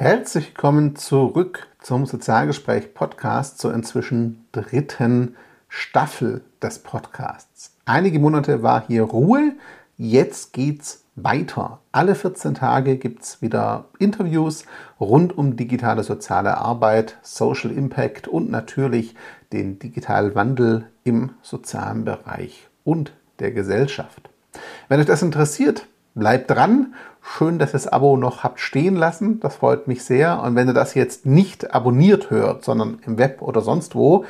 Herzlich willkommen zurück zum Sozialgespräch Podcast zur inzwischen dritten Staffel des Podcasts. Einige Monate war hier Ruhe, jetzt geht's weiter. Alle 14 Tage gibt es wieder Interviews rund um digitale soziale Arbeit, Social Impact und natürlich den digitalen Wandel im sozialen Bereich und der Gesellschaft. Wenn euch das interessiert, bleibt dran. Schön, dass ihr das Abo noch habt stehen lassen. Das freut mich sehr. Und wenn ihr das jetzt nicht abonniert hört, sondern im Web oder sonst wo,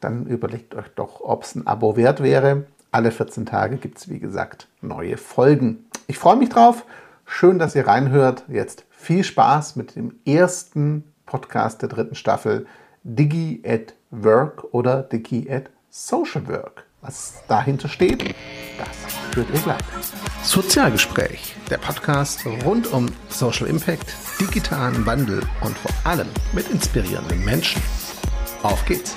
dann überlegt euch doch, ob es ein Abo wert wäre. Alle 14 Tage gibt es, wie gesagt, neue Folgen. Ich freue mich drauf. Schön, dass ihr reinhört. Jetzt viel Spaß mit dem ersten Podcast der dritten Staffel Digi at Work oder Digi at Social Work. Was dahinter steht, hört ihr gleich. Sozialgespräch, der Podcast rund um Social Impact, digitalen Wandel und vor allem mit inspirierenden Menschen. Auf geht's!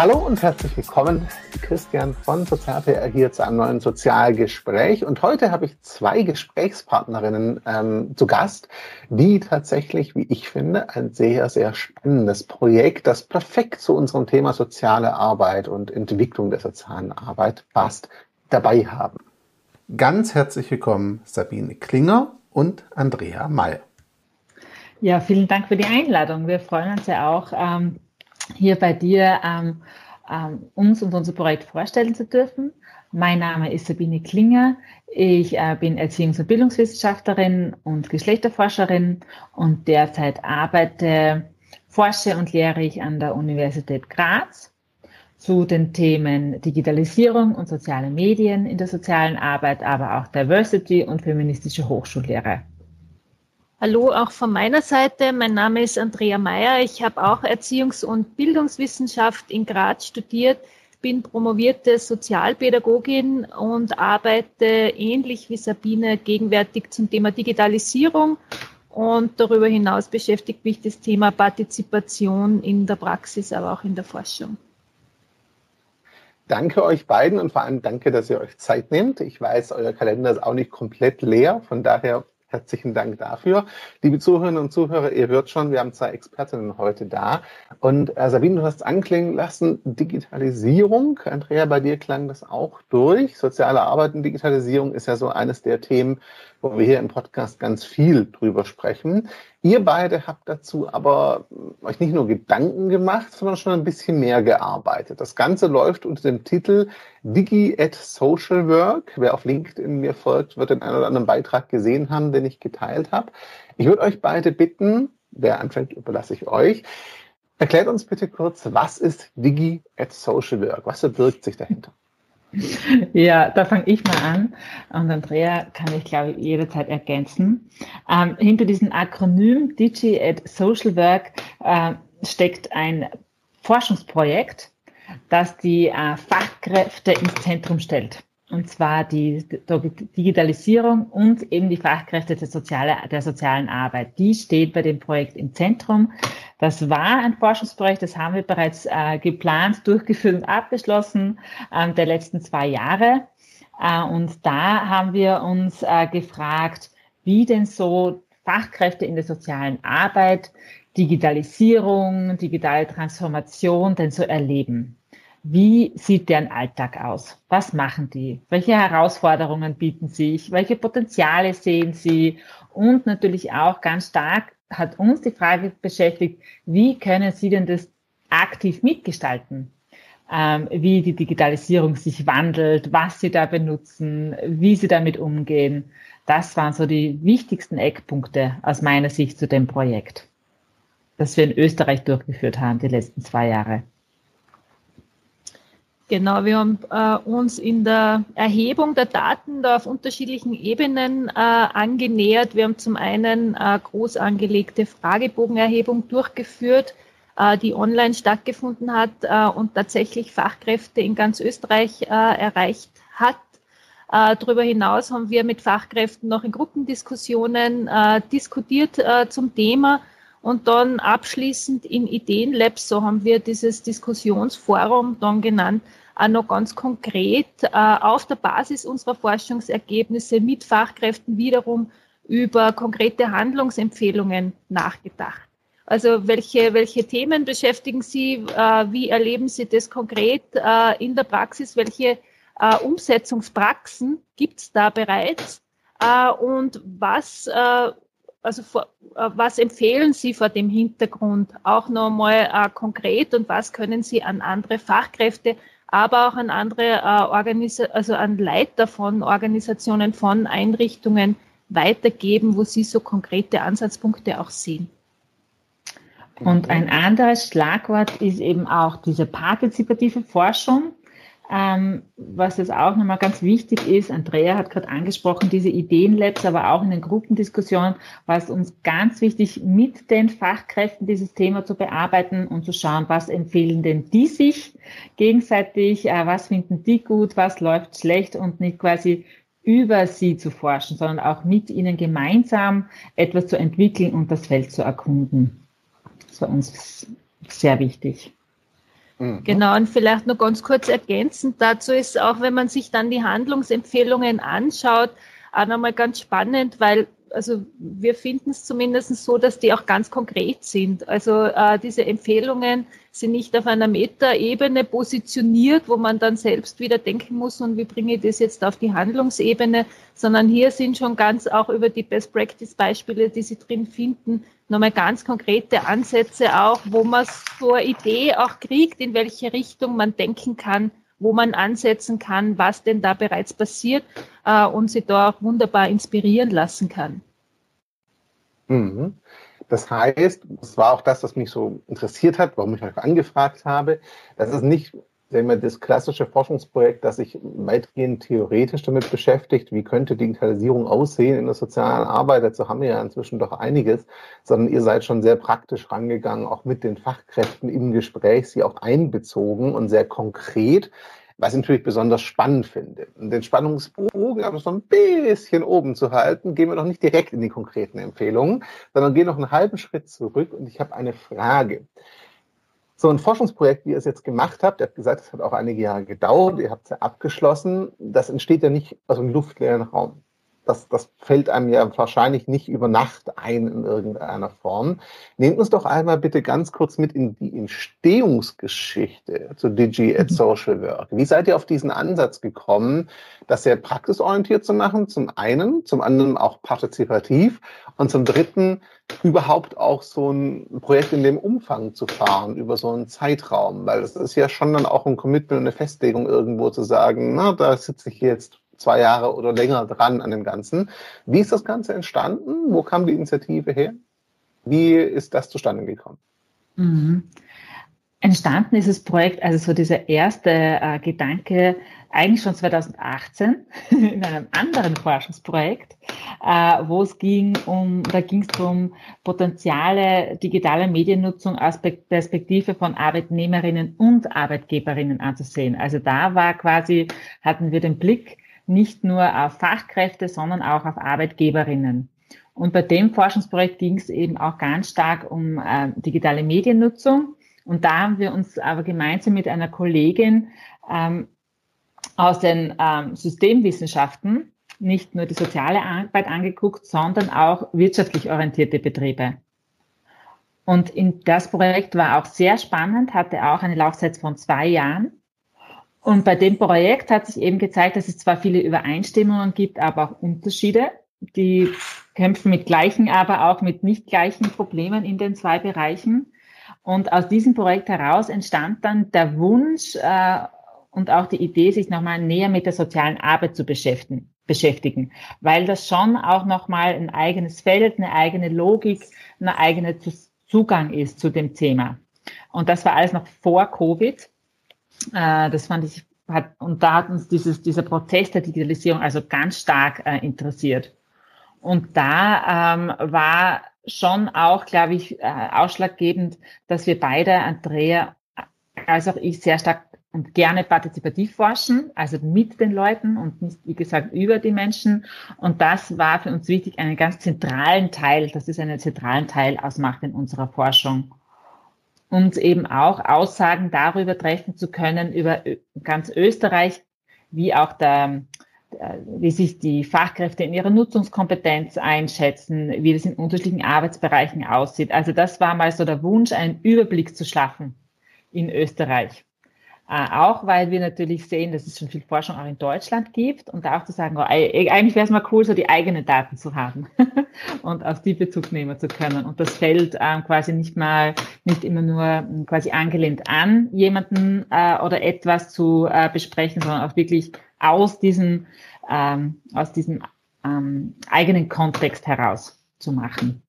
Hallo und herzlich willkommen. Christian von Sozialpr hier zu einem neuen Sozialgespräch. Und heute habe ich zwei Gesprächspartnerinnen ähm, zu Gast, die tatsächlich, wie ich finde, ein sehr, sehr spannendes Projekt, das perfekt zu unserem Thema soziale Arbeit und Entwicklung der sozialen Arbeit passt, dabei haben. Ganz herzlich willkommen Sabine Klinger und Andrea May. Ja, vielen Dank für die Einladung. Wir freuen uns ja auch, ähm, hier bei dir ähm, ähm, uns und unser Projekt vorstellen zu dürfen. Mein Name ist Sabine Klinger. Ich äh, bin Erziehungs- und Bildungswissenschaftlerin und Geschlechterforscherin und derzeit arbeite, forsche und lehre ich an der Universität Graz zu den Themen Digitalisierung und soziale Medien in der sozialen Arbeit, aber auch Diversity und feministische Hochschullehre. Hallo auch von meiner Seite. Mein Name ist Andrea Meyer. Ich habe auch Erziehungs- und Bildungswissenschaft in Graz studiert, bin promovierte Sozialpädagogin und arbeite ähnlich wie Sabine gegenwärtig zum Thema Digitalisierung. Und darüber hinaus beschäftigt mich das Thema Partizipation in der Praxis, aber auch in der Forschung. Danke euch beiden und vor allem danke, dass ihr euch Zeit nehmt. Ich weiß, euer Kalender ist auch nicht komplett leer. Von daher Herzlichen Dank dafür. Liebe Zuhörerinnen und Zuhörer, ihr hört schon, wir haben zwei Expertinnen heute da. Und äh, Sabine, du hast anklingen lassen, Digitalisierung. Andrea, bei dir klang das auch durch. Soziale Arbeit und Digitalisierung ist ja so eines der Themen, wo wir hier im Podcast ganz viel drüber sprechen. Ihr beide habt dazu aber euch nicht nur Gedanken gemacht, sondern schon ein bisschen mehr gearbeitet. Das Ganze läuft unter dem Titel Digi at Social Work. Wer auf LinkedIn mir folgt, wird den einen oder anderen Beitrag gesehen haben, den ich geteilt habe. Ich würde euch beide bitten, wer anfängt, überlasse ich euch. Erklärt uns bitte kurz, was ist Digi at Social Work? Was verbirgt sich dahinter? Ja, da fange ich mal an und Andrea kann ich, glaube ich, jederzeit ergänzen. Ähm, hinter diesem Akronym Digi at Social Work äh, steckt ein Forschungsprojekt, das die äh, Fachkräfte ins Zentrum stellt und zwar die Digitalisierung und eben die Fachkräfte der, soziale, der sozialen Arbeit. Die steht bei dem Projekt im Zentrum. Das war ein Forschungsprojekt, das haben wir bereits äh, geplant, durchgeführt und abgeschlossen äh, der letzten zwei Jahre. Äh, und da haben wir uns äh, gefragt, wie denn so Fachkräfte in der sozialen Arbeit Digitalisierung, digitale Transformation denn so erleben. Wie sieht deren Alltag aus? Was machen die? Welche Herausforderungen bieten sich? Welche Potenziale sehen sie? Und natürlich auch ganz stark hat uns die Frage beschäftigt, wie können sie denn das aktiv mitgestalten? Ähm, wie die Digitalisierung sich wandelt, was sie da benutzen, wie sie damit umgehen. Das waren so die wichtigsten Eckpunkte aus meiner Sicht zu dem Projekt, das wir in Österreich durchgeführt haben die letzten zwei Jahre. Genau, wir haben äh, uns in der Erhebung der Daten da auf unterschiedlichen Ebenen äh, angenähert. Wir haben zum einen äh, groß angelegte Fragebogenerhebung durchgeführt, äh, die online stattgefunden hat äh, und tatsächlich Fachkräfte in ganz Österreich äh, erreicht hat. Darüber hinaus haben wir mit Fachkräften noch in Gruppendiskussionen diskutiert zum Thema und dann abschließend in Ideenlabs, so haben wir dieses Diskussionsforum dann genannt, äh, noch ganz konkret äh, auf der Basis unserer Forschungsergebnisse mit Fachkräften wiederum über konkrete Handlungsempfehlungen nachgedacht. Also welche, welche Themen beschäftigen Sie? Äh, wie erleben Sie das konkret äh, in der Praxis? Welche Umsetzungspraxen gibt es da bereits? Und was, also vor, äh, was empfehlen Sie vor dem Hintergrund auch nochmal konkret und was können Sie an andere Fachkräfte, aber auch an andere Organisa also an Leiter von Organisationen, von Einrichtungen weitergeben, wo Sie so konkrete Ansatzpunkte auch sehen? Und ein anderes Schlagwort ist eben auch diese partizipative Forschung. Ähm, was jetzt auch nochmal ganz wichtig ist, Andrea hat gerade angesprochen, diese Ideenlabs, aber auch in den Gruppendiskussionen war es uns ganz wichtig, mit den Fachkräften dieses Thema zu bearbeiten und zu schauen, was empfehlen denn die sich gegenseitig, äh, was finden die gut, was läuft schlecht und nicht quasi über sie zu forschen, sondern auch mit ihnen gemeinsam etwas zu entwickeln und das Feld zu erkunden. Das war uns sehr wichtig. Mhm. Genau, und vielleicht noch ganz kurz ergänzend dazu ist auch, wenn man sich dann die Handlungsempfehlungen anschaut, auch nochmal ganz spannend, weil also wir finden es zumindest so, dass die auch ganz konkret sind. Also äh, diese Empfehlungen sind nicht auf einer Metaebene positioniert, wo man dann selbst wieder denken muss, und wie bringe ich das jetzt auf die Handlungsebene, sondern hier sind schon ganz auch über die Best Practice Beispiele, die Sie drin finden, nochmal ganz konkrete Ansätze auch, wo man so eine Idee auch kriegt, in welche Richtung man denken kann, wo man ansetzen kann, was denn da bereits passiert äh, und sie da auch wunderbar inspirieren lassen kann. Mhm. Das heißt, das war auch das, was mich so interessiert hat, warum ich euch angefragt habe. Das ist nicht wir, das klassische Forschungsprojekt, das sich weitgehend theoretisch damit beschäftigt, wie könnte Digitalisierung aussehen in der sozialen Arbeit. Dazu haben wir ja inzwischen doch einiges, sondern ihr seid schon sehr praktisch rangegangen, auch mit den Fachkräften im Gespräch, sie auch einbezogen und sehr konkret was ich natürlich besonders spannend finde. Den Spannungsbogen aber so ein bisschen oben zu halten, gehen wir noch nicht direkt in die konkreten Empfehlungen, sondern gehen noch einen halben Schritt zurück und ich habe eine Frage. So ein Forschungsprojekt, wie ihr es jetzt gemacht habt, ihr habt gesagt, es hat auch einige Jahre gedauert, ihr habt es ja abgeschlossen, das entsteht ja nicht aus einem luftleeren Raum das, das fällt einem ja wahrscheinlich nicht über Nacht ein in irgendeiner Form. Nehmt uns doch einmal bitte ganz kurz mit in die Entstehungsgeschichte zu Digi at mhm. Social Work. Wie seid ihr auf diesen Ansatz gekommen, das sehr praxisorientiert zu machen? Zum einen, zum anderen auch partizipativ und zum dritten überhaupt auch so ein Projekt in dem Umfang zu fahren über so einen Zeitraum, weil das ist ja schon dann auch ein Commitment und eine Festlegung irgendwo zu sagen, na, da sitze ich jetzt zwei Jahre oder länger dran an dem Ganzen. Wie ist das Ganze entstanden? Wo kam die Initiative her? Wie ist das zustande gekommen? Mhm. Entstanden ist das Projekt, also so dieser erste äh, Gedanke, eigentlich schon 2018 in einem anderen Forschungsprojekt, äh, wo es ging um, da ging es darum, potenziale digitale Mediennutzung aus Perspektive von Arbeitnehmerinnen und Arbeitgeberinnen anzusehen. Also da war quasi, hatten wir den Blick nicht nur auf Fachkräfte, sondern auch auf Arbeitgeberinnen. Und bei dem Forschungsprojekt ging es eben auch ganz stark um äh, digitale Mediennutzung. Und da haben wir uns aber gemeinsam mit einer Kollegin ähm, aus den ähm, Systemwissenschaften nicht nur die soziale Arbeit angeguckt, sondern auch wirtschaftlich orientierte Betriebe. Und in das Projekt war auch sehr spannend, hatte auch eine Laufzeit von zwei Jahren. Und bei dem Projekt hat sich eben gezeigt, dass es zwar viele Übereinstimmungen gibt, aber auch Unterschiede. Die kämpfen mit gleichen, aber auch mit nicht gleichen Problemen in den zwei Bereichen. Und aus diesem Projekt heraus entstand dann der Wunsch äh, und auch die Idee, sich nochmal näher mit der sozialen Arbeit zu beschäftigen, beschäftigen, weil das schon auch nochmal ein eigenes Feld, eine eigene Logik, ein eigener Zugang ist zu dem Thema. Und das war alles noch vor Covid. Äh, das fand ich, hat, und da hat uns dieses, dieser Prozess der Digitalisierung also ganz stark äh, interessiert. Und da ähm, war schon auch, glaube ich, äh, ausschlaggebend, dass wir beide, Andrea als auch ich, sehr stark und gerne partizipativ forschen, also mit den Leuten und nicht, wie gesagt, über die Menschen. Und das war für uns wichtig, einen ganz zentralen Teil, dass es einen zentralen Teil ausmacht in unserer Forschung. Uns eben auch Aussagen darüber treffen zu können, über ganz Österreich, wie auch der, wie sich die Fachkräfte in ihrer Nutzungskompetenz einschätzen, wie das in unterschiedlichen Arbeitsbereichen aussieht. Also das war mal so der Wunsch, einen Überblick zu schaffen in Österreich. Äh, auch weil wir natürlich sehen, dass es schon viel Forschung auch in Deutschland gibt und auch zu sagen, oh, eigentlich wäre es mal cool, so die eigenen Daten zu haben und auf die Bezug nehmen zu können. Und das fällt ähm, quasi nicht mal, nicht immer nur ähm, quasi angelehnt an, jemanden äh, oder etwas zu äh, besprechen, sondern auch wirklich aus diesem, ähm, aus diesem ähm, eigenen Kontext heraus zu machen.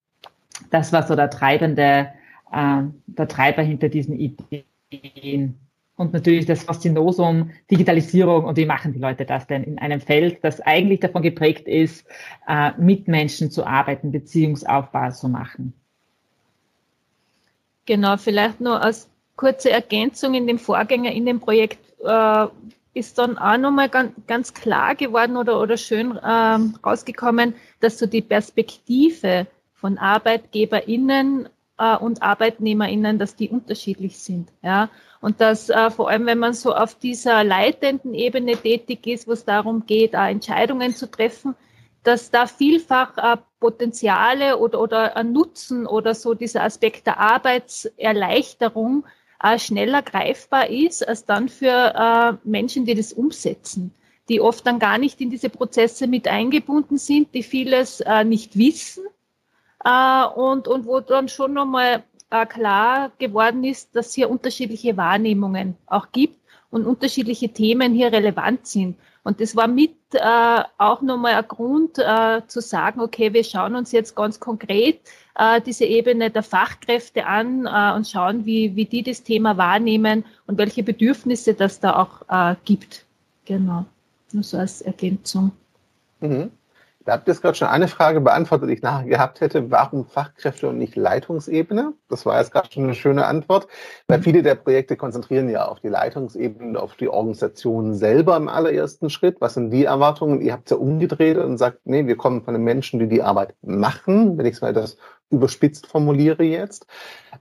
Das war so der treibende, äh, der Treiber hinter diesen Ideen und natürlich das Faszinosum Digitalisierung und wie machen die Leute das denn in einem Feld, das eigentlich davon geprägt ist, äh, mit Menschen zu arbeiten, Beziehungsaufbau zu machen. Genau, vielleicht nur als kurze Ergänzung in dem Vorgänger, in dem Projekt äh, ist dann auch nochmal ganz, ganz klar geworden oder, oder schön ähm, rausgekommen, dass so die Perspektive von ArbeitgeberInnen äh, und ArbeitnehmerInnen, dass die unterschiedlich sind. Ja? Und dass äh, vor allem, wenn man so auf dieser leitenden Ebene tätig ist, wo es darum geht, äh, Entscheidungen zu treffen, dass da vielfach äh, Potenziale oder, oder ein Nutzen oder so dieser Aspekt der Arbeitserleichterung äh, schneller greifbar ist, als dann für äh, Menschen, die das umsetzen, die oft dann gar nicht in diese Prozesse mit eingebunden sind, die vieles äh, nicht wissen äh, und, und wo dann schon nochmal äh, klar geworden ist, dass hier unterschiedliche Wahrnehmungen auch gibt und unterschiedliche Themen hier relevant sind. Und das war mit äh, auch nochmal ein Grund äh, zu sagen, okay, wir schauen uns jetzt ganz konkret äh, diese Ebene der Fachkräfte an äh, und schauen, wie, wie die das Thema wahrnehmen und welche Bedürfnisse das da auch äh, gibt. Genau, nur so als Ergänzung. Mhm. Da habt ihr jetzt gerade schon eine Frage beantwortet, die ich nachher gehabt hätte. Warum Fachkräfte und nicht Leitungsebene? Das war jetzt gerade schon eine schöne Antwort, weil viele der Projekte konzentrieren ja auf die Leitungsebene, auf die Organisation selber im allerersten Schritt. Was sind die Erwartungen? Ihr habt es ja umgedreht und sagt, nee, wir kommen von den Menschen, die die Arbeit machen, wenn ich es mal etwas überspitzt formuliere jetzt.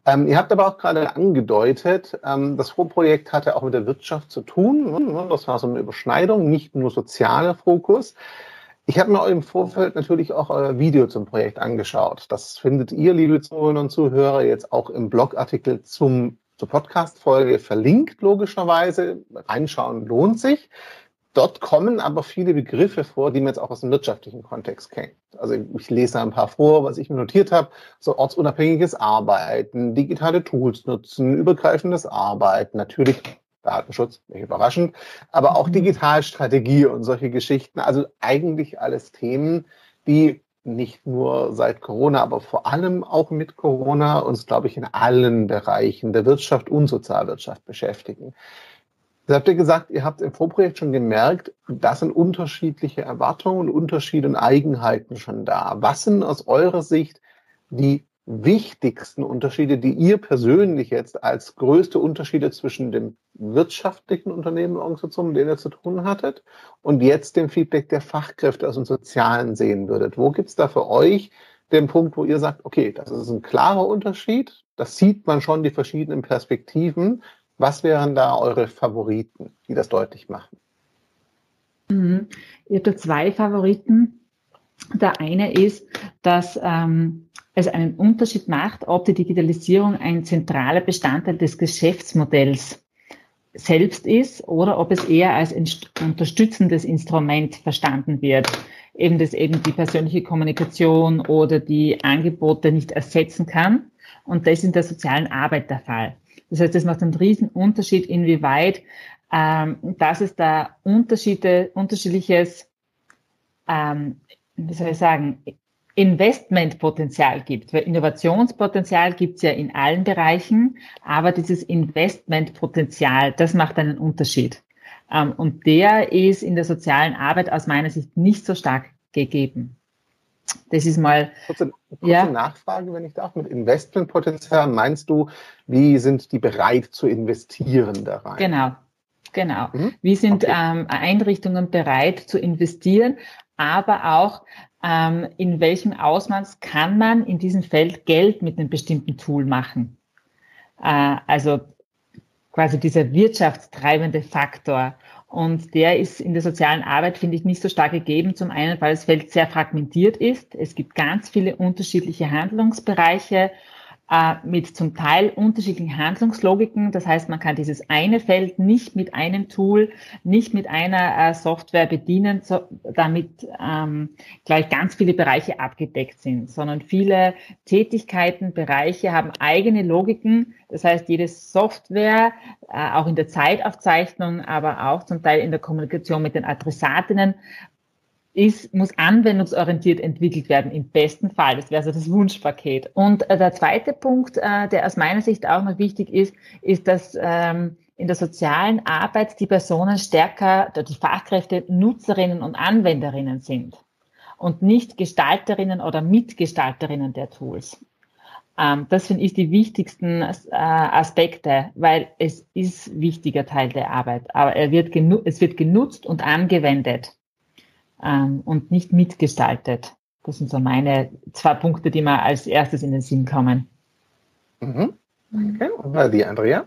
Ähm, ihr habt aber auch gerade angedeutet, ähm, das Vorprojekt hatte auch mit der Wirtschaft zu tun. Das war so eine Überschneidung, nicht nur sozialer Fokus. Ich habe mir im Vorfeld natürlich auch euer Video zum Projekt angeschaut. Das findet ihr, liebe Zuhörerinnen und Zuhörer, jetzt auch im Blogartikel zum, zur Podcast-Folge verlinkt, logischerweise. Reinschauen lohnt sich. Dort kommen aber viele Begriffe vor, die man jetzt auch aus dem wirtschaftlichen Kontext kennt. Also ich lese ein paar vor, was ich mir notiert habe. So ortsunabhängiges Arbeiten, digitale Tools nutzen, übergreifendes Arbeiten, natürlich Datenschutz, nicht überraschend, aber auch mhm. Digitalstrategie und solche Geschichten. Also eigentlich alles Themen, die nicht nur seit Corona, aber vor allem auch mit Corona uns, glaube ich, in allen Bereichen der Wirtschaft und Sozialwirtschaft beschäftigen. Das habt ihr gesagt, ihr habt im Vorprojekt schon gemerkt, da sind unterschiedliche Erwartungen, Unterschiede und Eigenheiten schon da. Was sind aus eurer Sicht die wichtigsten Unterschiede, die ihr persönlich jetzt als größte Unterschiede zwischen dem wirtschaftlichen Unternehmen und Organisationen, mit denen ihr zu tun hattet, und jetzt dem Feedback der Fachkräfte aus dem Sozialen sehen würdet? Wo gibt es da für euch den Punkt, wo ihr sagt, okay, das ist ein klarer Unterschied, das sieht man schon, die verschiedenen Perspektiven. Was wären da eure Favoriten, die das deutlich machen? Mhm. Ich habe da zwei Favoriten. Der eine ist, dass ähm, es einen Unterschied macht, ob die Digitalisierung ein zentraler Bestandteil des Geschäftsmodells selbst ist oder ob es eher als unterstützendes Instrument verstanden wird. Eben das eben die persönliche Kommunikation oder die Angebote nicht ersetzen kann. Und das ist in der sozialen Arbeit der Fall. Das heißt, das macht einen riesen Unterschied, inwieweit ähm, dass es da Unterschiede, unterschiedliches, ähm, wie soll ich sagen, Investmentpotenzial gibt. Weil Innovationspotenzial gibt es ja in allen Bereichen, aber dieses Investmentpotenzial, das macht einen Unterschied. Ähm, und der ist in der sozialen Arbeit aus meiner Sicht nicht so stark gegeben. Das ist mal. Kurze, kurze ja. Nachfrage, wenn ich darf. Mit Investmentpotenzial meinst du, wie sind die bereit zu investieren da rein? Genau. Genau. Mhm. Wie sind okay. ähm, Einrichtungen bereit zu investieren, aber auch ähm, in welchem Ausmaß kann man in diesem Feld Geld mit einem bestimmten Tool machen. Äh, also quasi dieser wirtschaftstreibende Faktor. Und der ist in der sozialen Arbeit, finde ich, nicht so stark gegeben. Zum einen, weil das Feld sehr fragmentiert ist. Es gibt ganz viele unterschiedliche Handlungsbereiche äh, mit zum Teil unterschiedlichen Handlungslogiken. Das heißt, man kann dieses eine Feld nicht mit einem Tool, nicht mit einer äh, Software bedienen, so, damit ähm, gleich ganz viele Bereiche abgedeckt sind, sondern viele Tätigkeiten, Bereiche haben eigene Logiken. Das heißt, jede Software, äh, auch in der Zeitaufzeichnung, aber auch zum Teil in der Kommunikation mit den Adressatinnen, ist, muss anwendungsorientiert entwickelt werden, im besten Fall. Das wäre so das Wunschpaket. Und äh, der zweite Punkt, äh, der aus meiner Sicht auch noch wichtig ist, ist, dass ähm, in der sozialen Arbeit die Personen stärker, die Fachkräfte Nutzerinnen und Anwenderinnen sind und nicht Gestalterinnen oder Mitgestalterinnen der Tools. Ähm, das finde ich die wichtigsten äh, Aspekte, weil es ist wichtiger Teil der Arbeit, aber er wird es wird genutzt und angewendet ähm, und nicht mitgestaltet. Das sind so meine zwei Punkte, die mir als erstes in den Sinn kommen. Mhm. Okay, und die Andrea?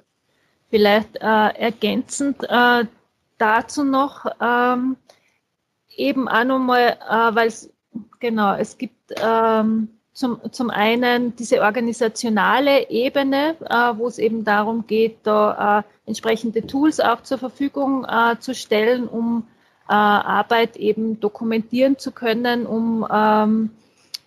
Vielleicht äh, ergänzend äh, dazu noch ähm, eben auch nochmal, äh, weil es genau, es gibt ähm, zum, zum einen diese organisationale Ebene, äh, wo es eben darum geht, da äh, entsprechende Tools auch zur Verfügung äh, zu stellen, um äh, Arbeit eben dokumentieren zu können, um, ähm,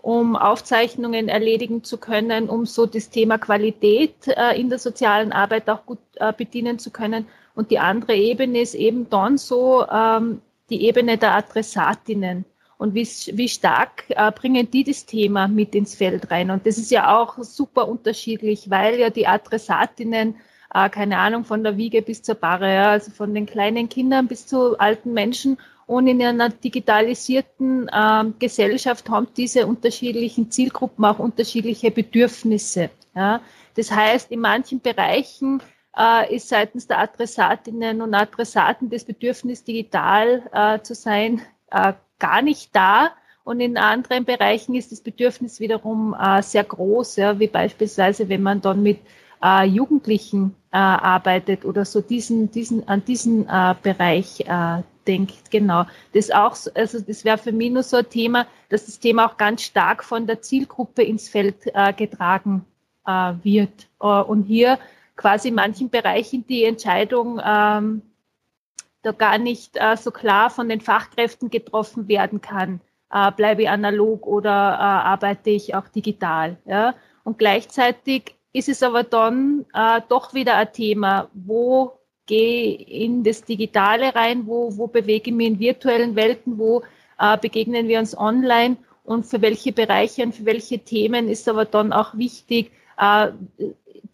um Aufzeichnungen erledigen zu können, um so das Thema Qualität äh, in der sozialen Arbeit auch gut äh, bedienen zu können. Und die andere Ebene ist eben dann so ähm, die Ebene der Adressatinnen. Und wie, wie stark äh, bringen die das Thema mit ins Feld rein? Und das ist ja auch super unterschiedlich, weil ja die Adressatinnen äh, keine Ahnung, von der Wiege bis zur Barre, ja, also von den kleinen Kindern bis zu alten Menschen. Und in einer digitalisierten äh, Gesellschaft haben diese unterschiedlichen Zielgruppen auch unterschiedliche Bedürfnisse. Ja. Das heißt, in manchen Bereichen äh, ist seitens der Adressatinnen und Adressaten das Bedürfnis, digital äh, zu sein, äh, gar nicht da. Und in anderen Bereichen ist das Bedürfnis wiederum äh, sehr groß, ja, wie beispielsweise, wenn man dann mit äh, Jugendlichen äh, arbeitet oder so diesen, diesen, an diesen äh, Bereich äh, denkt. Genau. Das auch, also das wäre für mich nur so ein Thema, dass das Thema auch ganz stark von der Zielgruppe ins Feld äh, getragen äh, wird. Äh, und hier quasi in manchen Bereichen die Entscheidung ähm, da gar nicht äh, so klar von den Fachkräften getroffen werden kann. Äh, bleibe ich analog oder äh, arbeite ich auch digital? Ja? Und gleichzeitig ist es aber dann äh, doch wieder ein Thema, wo gehe in das Digitale rein, wo, wo bewege ich mich in virtuellen Welten, wo äh, begegnen wir uns online? Und für welche Bereiche und für welche Themen ist aber dann auch wichtig, äh,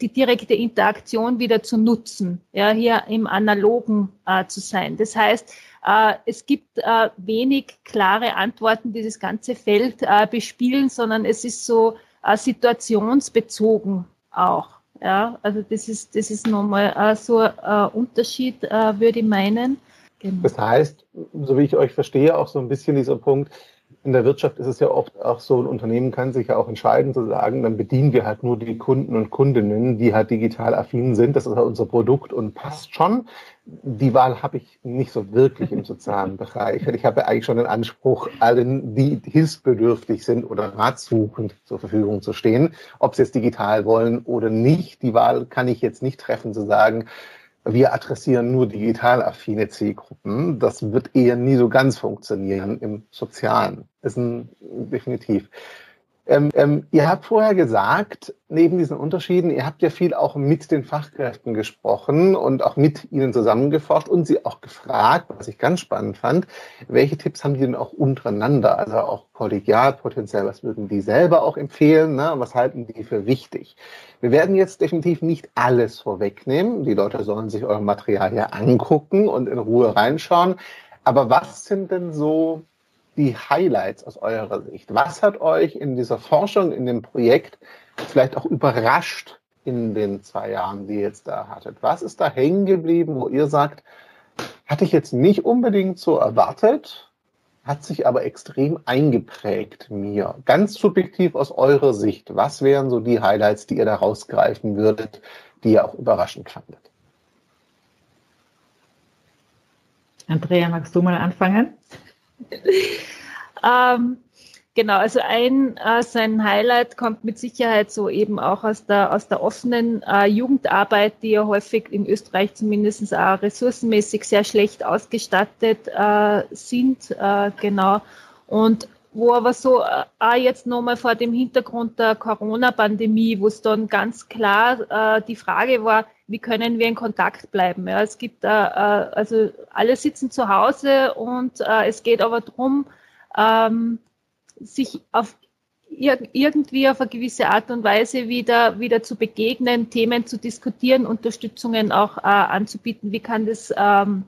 die direkte Interaktion wieder zu nutzen, ja, hier im Analogen äh, zu sein. Das heißt, äh, es gibt äh, wenig klare Antworten, die das ganze Feld äh, bespielen, sondern es ist so äh, situationsbezogen auch. Ja, also das ist, das ist nochmal äh, so ein äh, Unterschied, äh, würde ich meinen. Genau. Das heißt, so wie ich euch verstehe, auch so ein bisschen dieser Punkt, in der Wirtschaft ist es ja oft auch so, ein Unternehmen kann sich ja auch entscheiden zu sagen, dann bedienen wir halt nur die Kunden und Kundinnen, die halt digital affin sind. Das ist halt unser Produkt und passt schon. Die Wahl habe ich nicht so wirklich im sozialen Bereich. Ich habe eigentlich schon den Anspruch, allen, die hilfsbedürftig sind oder ratsuchend zur Verfügung zu stehen, ob sie es digital wollen oder nicht. Die Wahl kann ich jetzt nicht treffen, zu sagen, wir adressieren nur digital affine Zielgruppen. Das wird eher nie so ganz funktionieren im Sozialen. Ist ein, definitiv. Ähm, ähm, ihr habt vorher gesagt, neben diesen Unterschieden, ihr habt ja viel auch mit den Fachkräften gesprochen und auch mit ihnen zusammengeforscht und sie auch gefragt, was ich ganz spannend fand, welche Tipps haben die denn auch untereinander, also auch kollegial potenziell, was würden die selber auch empfehlen, ne? was halten die für wichtig? Wir werden jetzt definitiv nicht alles vorwegnehmen. Die Leute sollen sich euer Material ja angucken und in Ruhe reinschauen. Aber was sind denn so die Highlights aus eurer Sicht? Was hat euch in dieser Forschung, in dem Projekt vielleicht auch überrascht in den zwei Jahren, die ihr jetzt da hattet? Was ist da hängen geblieben, wo ihr sagt, hatte ich jetzt nicht unbedingt so erwartet, hat sich aber extrem eingeprägt mir. Ganz subjektiv aus eurer Sicht, was wären so die Highlights, die ihr da rausgreifen würdet, die ihr auch überraschend fandet. Andrea, magst du mal anfangen? ähm, genau, also ein äh, sein Highlight kommt mit Sicherheit so eben auch aus der aus der offenen äh, Jugendarbeit, die ja häufig in Österreich zumindest auch ressourcenmäßig sehr schlecht ausgestattet äh, sind. Äh, genau. Und wo aber so äh, auch jetzt nochmal vor dem Hintergrund der Corona-Pandemie, wo es dann ganz klar äh, die Frage war, wie können wir in Kontakt bleiben. Ja, es gibt, äh, äh also alle sitzen zu Hause und äh, es geht aber darum, ähm, sich auf irgendwie auf eine gewisse Art und Weise wieder, wieder zu begegnen, Themen zu diskutieren, Unterstützungen auch äh, anzubieten. Wie kann das ähm,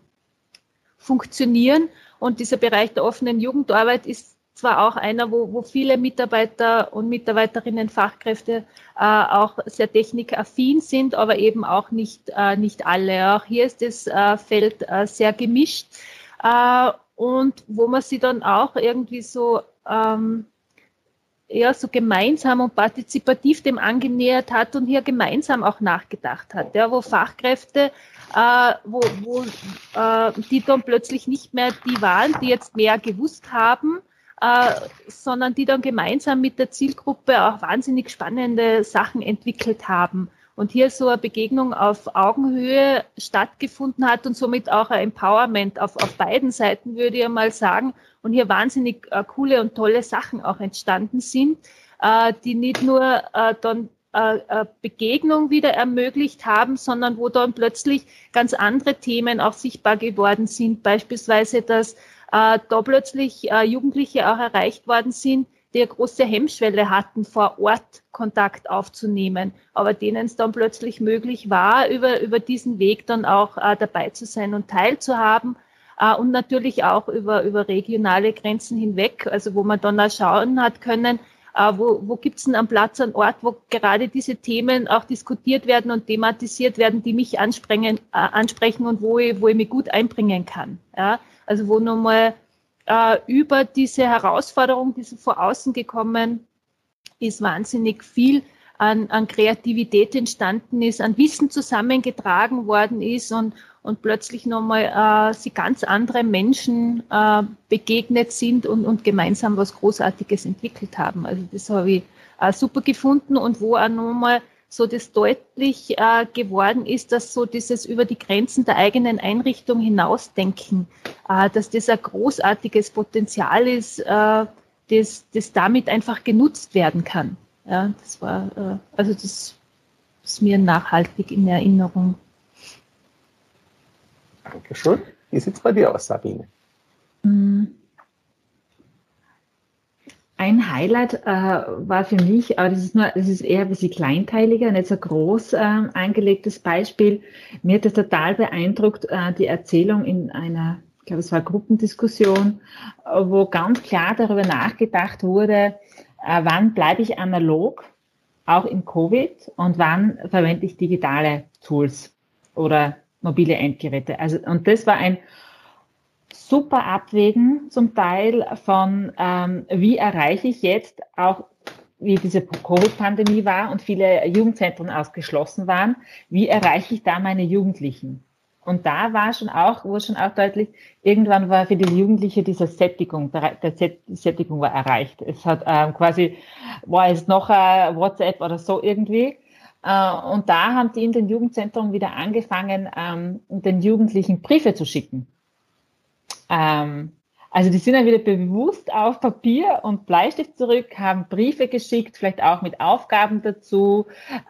funktionieren? Und dieser Bereich der offenen Jugendarbeit ist zwar auch einer, wo, wo viele Mitarbeiter und Mitarbeiterinnen, Fachkräfte äh, auch sehr technikaffin sind, aber eben auch nicht, äh, nicht alle. Auch hier ist das äh, Feld äh, sehr gemischt äh, und wo man sie dann auch irgendwie so ähm, ja, so gemeinsam und partizipativ dem angenähert hat und hier gemeinsam auch nachgedacht hat, ja, wo Fachkräfte, äh, wo, wo äh, die dann plötzlich nicht mehr die waren, die jetzt mehr gewusst haben, äh, sondern die dann gemeinsam mit der Zielgruppe auch wahnsinnig spannende Sachen entwickelt haben. Und hier so eine Begegnung auf Augenhöhe stattgefunden hat und somit auch ein Empowerment auf, auf beiden Seiten, würde ich mal sagen. Und hier wahnsinnig äh, coole und tolle Sachen auch entstanden sind, äh, die nicht nur äh, dann äh, äh, Begegnung wieder ermöglicht haben, sondern wo dann plötzlich ganz andere Themen auch sichtbar geworden sind. Beispielsweise, dass äh, da plötzlich äh, Jugendliche auch erreicht worden sind, die eine große Hemmschwelle hatten, vor Ort Kontakt aufzunehmen, aber denen es dann plötzlich möglich war, über, über diesen Weg dann auch äh, dabei zu sein und teilzuhaben. Äh, und natürlich auch über, über regionale Grenzen hinweg, also wo man dann auch schauen hat können, wo, wo gibt es denn am Platz einen Ort, wo gerade diese Themen auch diskutiert werden und thematisiert werden, die mich ansprechen, äh, ansprechen und wo ich, wo ich mich gut einbringen kann. Ja? Also wo nochmal äh, über diese Herausforderung, die so vor außen gekommen ist, wahnsinnig viel an, an Kreativität entstanden ist, an Wissen zusammengetragen worden ist und, und plötzlich nochmal äh, sie ganz andere Menschen äh, begegnet sind und, und gemeinsam was Großartiges entwickelt haben. Also das habe ich äh, super gefunden und wo auch nochmal so das deutlich äh, geworden ist, dass so dieses über die Grenzen der eigenen Einrichtung hinausdenken, äh, dass das ein großartiges Potenzial ist, äh, das, das damit einfach genutzt werden kann. Ja, das war, äh, also das ist mir nachhaltig in Erinnerung. Dankeschön. Wie sieht es bei dir aus, Sabine? Mm. Ein Highlight äh, war für mich, aber das ist nur, das ist eher ein bisschen kleinteiliger, nicht so groß äh, angelegtes Beispiel. Mir hat das total beeindruckt, äh, die Erzählung in einer, ich glaube, es war Gruppendiskussion, wo ganz klar darüber nachgedacht wurde, äh, wann bleibe ich analog, auch in Covid, und wann verwende ich digitale Tools oder mobile Endgeräte. Also, und das war ein super Abwägen zum Teil von, ähm, wie erreiche ich jetzt auch, wie diese Covid-Pandemie war und viele Jugendzentren ausgeschlossen waren, wie erreiche ich da meine Jugendlichen? Und da war schon auch, wurde schon auch deutlich, irgendwann war für die Jugendliche diese Sättigung, der, Sättigung war erreicht. Es hat ähm, quasi, war es noch ein WhatsApp oder so irgendwie. Äh, und da haben die in den Jugendzentren wieder angefangen, ähm, den Jugendlichen Briefe zu schicken. Ähm, also die sind dann wieder bewusst auf Papier und Bleistift zurück, haben Briefe geschickt, vielleicht auch mit Aufgaben dazu,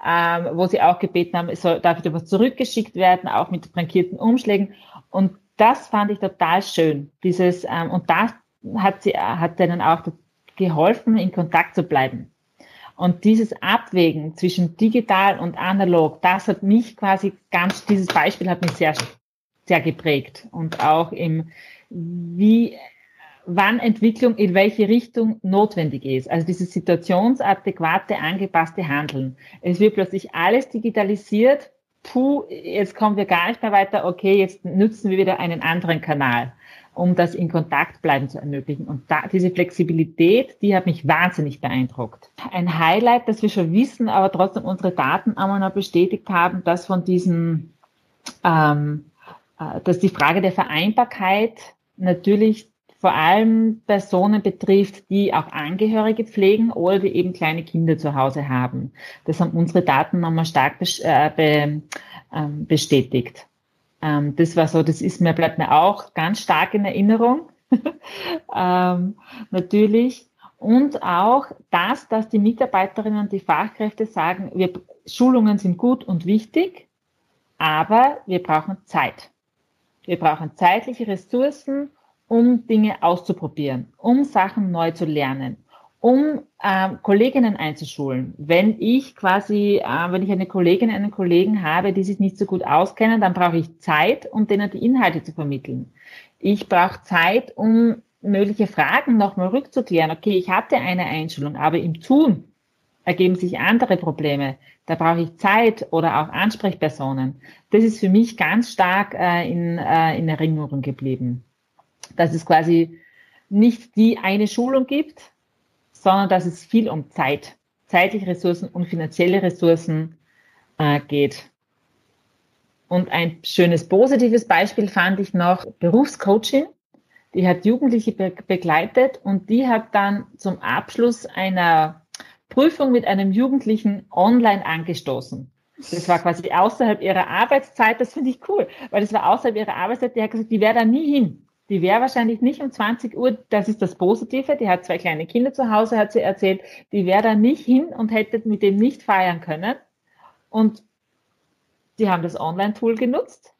ähm, wo sie auch gebeten haben, es soll, darf wieder was zurückgeschickt werden, auch mit frankierten Umschlägen. Und das fand ich total schön. Dieses, und das hat sie, hat denen auch geholfen, in Kontakt zu bleiben. Und dieses Abwägen zwischen digital und analog, das hat mich quasi ganz, dieses Beispiel hat mich sehr, sehr geprägt. Und auch im, wie, wann Entwicklung in welche Richtung notwendig ist. Also dieses situationsadäquate, angepasste Handeln. Es wird plötzlich alles digitalisiert. Puh, jetzt kommen wir gar nicht mehr weiter. Okay, jetzt nutzen wir wieder einen anderen Kanal. Um das in Kontakt bleiben zu ermöglichen. Und da, diese Flexibilität, die hat mich wahnsinnig beeindruckt. Ein Highlight, das wir schon wissen, aber trotzdem unsere Daten einmal noch bestätigt haben, dass von diesen, ähm, äh, dass die Frage der Vereinbarkeit natürlich vor allem Personen betrifft, die auch Angehörige pflegen oder die eben kleine Kinder zu Hause haben. Das haben unsere Daten nochmal stark äh, ähm, bestätigt. Ähm, das war so, das ist mir, bleibt mir auch ganz stark in Erinnerung. ähm, natürlich. Und auch das, dass die Mitarbeiterinnen und die Fachkräfte sagen, wir, Schulungen sind gut und wichtig, aber wir brauchen Zeit. Wir brauchen zeitliche Ressourcen, um Dinge auszuprobieren, um Sachen neu zu lernen, um ähm, Kolleginnen einzuschulen. Wenn ich quasi, äh, wenn ich eine Kollegin, einen Kollegen habe, die sich nicht so gut auskennen, dann brauche ich Zeit, um denen die Inhalte zu vermitteln. Ich brauche Zeit, um mögliche Fragen nochmal rückzuklären. Okay, ich hatte eine Einschulung, aber im Tun ergeben sich andere Probleme. Da brauche ich Zeit oder auch Ansprechpersonen. Das ist für mich ganz stark äh, in, äh, in Erinnerung geblieben dass es quasi nicht die eine Schulung gibt, sondern dass es viel um Zeit, zeitliche Ressourcen und finanzielle Ressourcen äh, geht. Und ein schönes positives Beispiel fand ich noch Berufscoaching. Die hat Jugendliche be begleitet und die hat dann zum Abschluss einer Prüfung mit einem Jugendlichen online angestoßen. Das war quasi außerhalb ihrer Arbeitszeit. Das finde ich cool, weil das war außerhalb ihrer Arbeitszeit. Die hat gesagt, die wäre da nie hin. Die wäre wahrscheinlich nicht um 20 Uhr, das ist das Positive, die hat zwei kleine Kinder zu Hause, hat sie erzählt, die wäre da nicht hin und hätte mit dem nicht feiern können. Und die haben das Online-Tool genutzt,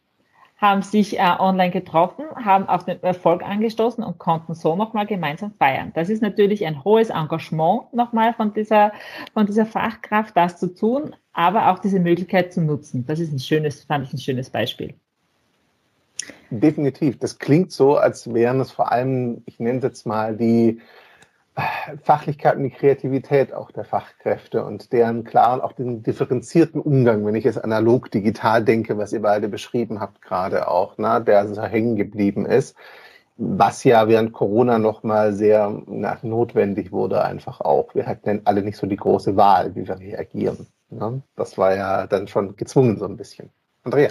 haben sich äh, online getroffen, haben auf den Erfolg angestoßen und konnten so nochmal gemeinsam feiern. Das ist natürlich ein hohes Engagement nochmal von dieser, von dieser Fachkraft, das zu tun, aber auch diese Möglichkeit zu nutzen. Das ist ein schönes, fand ich ein schönes Beispiel. Definitiv. Das klingt so, als wären es vor allem, ich nenne es jetzt mal, die äh, Fachlichkeit und die Kreativität auch der Fachkräfte und deren klaren, auch den differenzierten Umgang, wenn ich jetzt analog digital denke, was ihr beide beschrieben habt gerade auch, ne, der so hängen geblieben ist, was ja während Corona nochmal sehr na, notwendig wurde einfach auch. Wir hatten alle nicht so die große Wahl, wie wir reagieren. Ne? Das war ja dann schon gezwungen so ein bisschen. Andrea.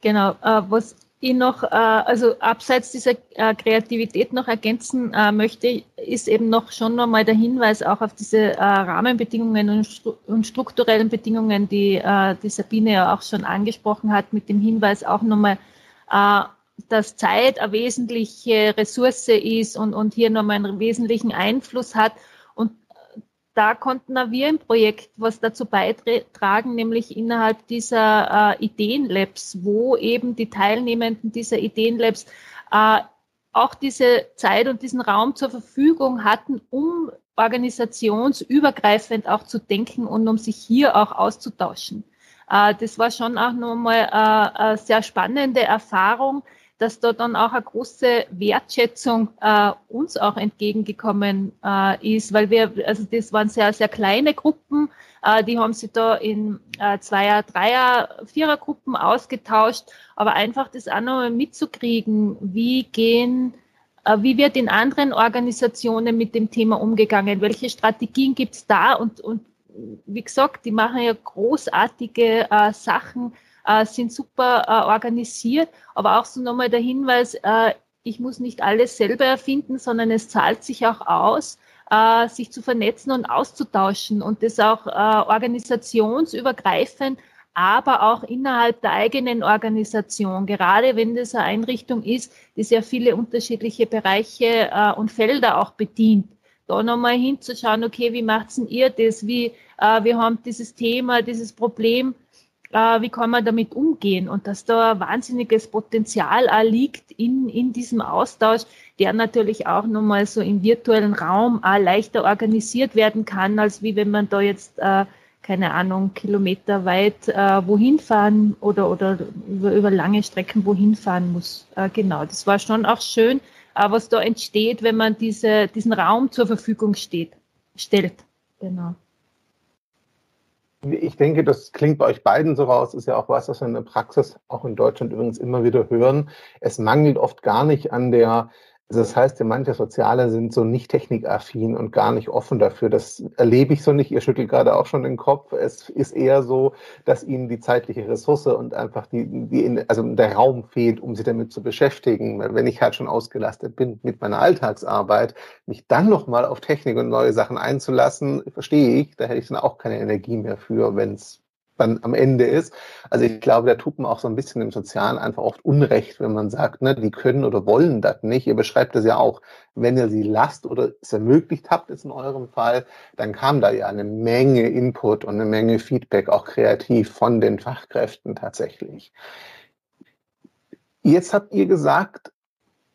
Genau, äh, was ich noch, äh, also abseits dieser äh, Kreativität noch ergänzen äh, möchte, ist eben noch schon nochmal der Hinweis auch auf diese Rahmenbedingungen und, strukturellen Bedingungen, die, die Sabine ja auch schon angesprochen hat, mit dem Hinweis auch nochmal, dass Zeit eine wesentliche Ressource ist und, und hier nochmal einen wesentlichen Einfluss hat da konnten auch wir im Projekt was dazu beitragen, nämlich innerhalb dieser äh, Ideenlabs, wo eben die Teilnehmenden dieser Ideenlabs äh, auch diese Zeit und diesen Raum zur Verfügung hatten, um organisationsübergreifend auch zu denken und um sich hier auch auszutauschen. Äh, das war schon auch nochmal äh, eine sehr spannende Erfahrung, dass da dann auch eine große Wertschätzung äh, uns auch entgegengekommen äh, ist, weil wir, also das waren sehr, sehr kleine Gruppen, äh, die haben sich da in äh, Zweier-, Dreier-, Vierer-Gruppen ausgetauscht, aber einfach das auch nochmal mitzukriegen, wie gehen äh, wie wird in anderen Organisationen mit dem Thema umgegangen? Welche Strategien gibt es da? Und, und wie gesagt, die machen ja großartige äh, Sachen äh, sind super äh, organisiert, aber auch so nochmal der Hinweis, äh, ich muss nicht alles selber erfinden, sondern es zahlt sich auch aus, äh, sich zu vernetzen und auszutauschen und das auch äh, organisationsübergreifend, aber auch innerhalb der eigenen Organisation, gerade wenn das eine Einrichtung ist, die sehr viele unterschiedliche Bereiche äh, und Felder auch bedient. Da nochmal hinzuschauen, okay, wie macht's denn ihr das? Wie, äh, wir haben dieses Thema, dieses Problem, äh, wie kann man damit umgehen und dass da wahnsinniges Potenzial auch liegt in, in diesem Austausch, der natürlich auch nochmal so im virtuellen Raum auch leichter organisiert werden kann, als wie wenn man da jetzt, äh, keine Ahnung, kilometerweit äh, wohin fahren oder, oder über, über lange Strecken wohin fahren muss. Äh, genau, das war schon auch schön, äh, was da entsteht, wenn man diese, diesen Raum zur Verfügung steht, stellt. Genau. Ich denke, das klingt bei euch beiden so raus, ist ja auch was, was wir in der Praxis auch in Deutschland übrigens immer wieder hören. Es mangelt oft gar nicht an der das heißt, manche Soziale sind so nicht technikaffin und gar nicht offen dafür. Das erlebe ich so nicht. Ihr schüttelt gerade auch schon den Kopf. Es ist eher so, dass ihnen die zeitliche Ressource und einfach die, die also der Raum fehlt, um sich damit zu beschäftigen. Wenn ich halt schon ausgelastet bin mit meiner Alltagsarbeit, mich dann nochmal auf Technik und neue Sachen einzulassen, verstehe ich. Da hätte ich dann auch keine Energie mehr für, wenn es dann am Ende ist. Also ich glaube, da tut man auch so ein bisschen im Sozialen einfach oft Unrecht, wenn man sagt, ne, die können oder wollen das nicht. Ihr beschreibt das ja auch. Wenn ihr sie lasst oder es ermöglicht habt, ist in eurem Fall, dann kam da ja eine Menge Input und eine Menge Feedback, auch kreativ von den Fachkräften tatsächlich. Jetzt habt ihr gesagt,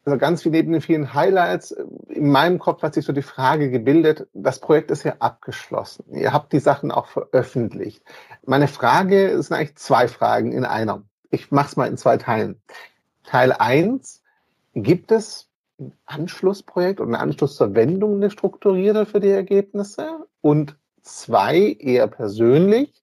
also ganz viel neben den vielen Highlights, in meinem Kopf hat sich so die Frage gebildet, das Projekt ist ja abgeschlossen. Ihr habt die Sachen auch veröffentlicht. Meine Frage sind eigentlich zwei Fragen in einer. Ich mache es mal in zwei Teilen. Teil eins: gibt es ein Anschlussprojekt oder eine Anschlussverwendung eine strukturierte für die Ergebnisse? Und zwei, eher persönlich,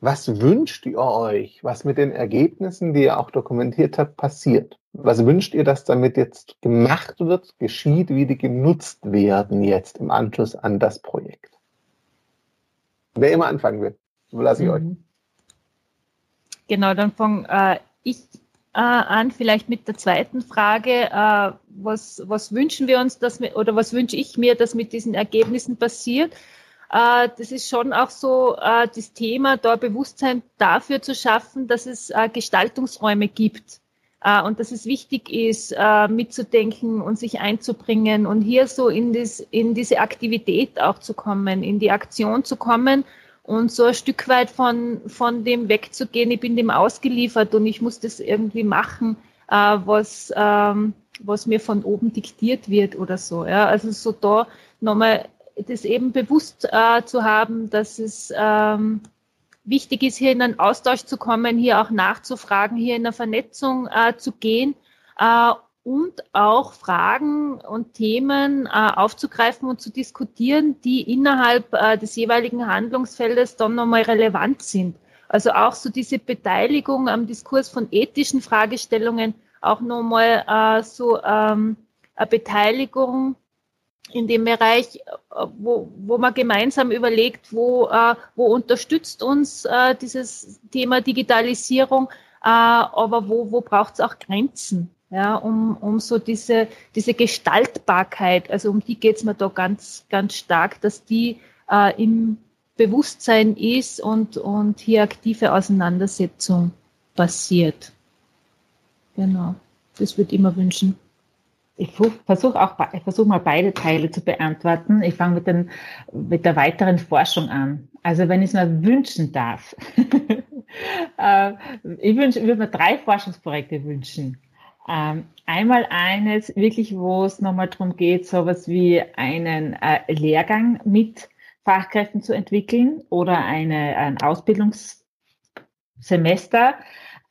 was wünscht ihr euch, was mit den Ergebnissen, die ihr auch dokumentiert habt, passiert? Was wünscht ihr, dass damit jetzt gemacht wird, geschieht, wie die genutzt werden jetzt im Anschluss an das Projekt? Wer immer anfangen will, lasse ich mhm. euch. Genau, dann fange äh, ich äh, an, vielleicht mit der zweiten Frage. Äh, was, was wünschen wir uns, dass oder was wünsche ich mir, dass mit diesen Ergebnissen passiert? Äh, das ist schon auch so äh, das Thema, da Bewusstsein dafür zu schaffen, dass es äh, Gestaltungsräume gibt und dass es wichtig ist, mitzudenken und sich einzubringen und hier so in, das, in diese Aktivität auch zu kommen, in die Aktion zu kommen und so ein Stück weit von, von dem wegzugehen, ich bin dem ausgeliefert und ich muss das irgendwie machen, was, ähm, was mir von oben diktiert wird oder so. Ja. Also so da nochmal das eben bewusst äh, zu haben, dass es ähm, wichtig ist, hier in einen Austausch zu kommen, hier auch nachzufragen, hier in eine Vernetzung äh, zu gehen äh, und auch Fragen und Themen äh, aufzugreifen und zu diskutieren, die innerhalb äh, des jeweiligen Handlungsfeldes dann nochmal relevant sind. Also auch so diese Beteiligung am Diskurs von ethischen Fragestellungen, auch nochmal äh, so ähm, eine Beteiligung in dem Bereich, äh, wo, wo man gemeinsam überlegt, wo, äh, wo unterstützt uns äh, dieses Thema Digitalisierung, aber wo, wo braucht es auch Grenzen, ja, um, um so diese, diese Gestaltbarkeit, also um die geht es mir da ganz, ganz stark, dass die im Bewusstsein ist und, und hier aktive Auseinandersetzung passiert. Genau, das würde ich mir wünschen. Ich versuche auch, ich versuche mal beide Teile zu beantworten. Ich fange mit, mit der weiteren Forschung an. Also wenn ich es mir wünschen darf. Äh, ich wünsche, würde mir drei Forschungsprojekte wünschen. Ähm, einmal eines, wirklich, wo es nochmal darum geht, sowas wie einen äh, Lehrgang mit Fachkräften zu entwickeln oder eine, ein Ausbildungssemester,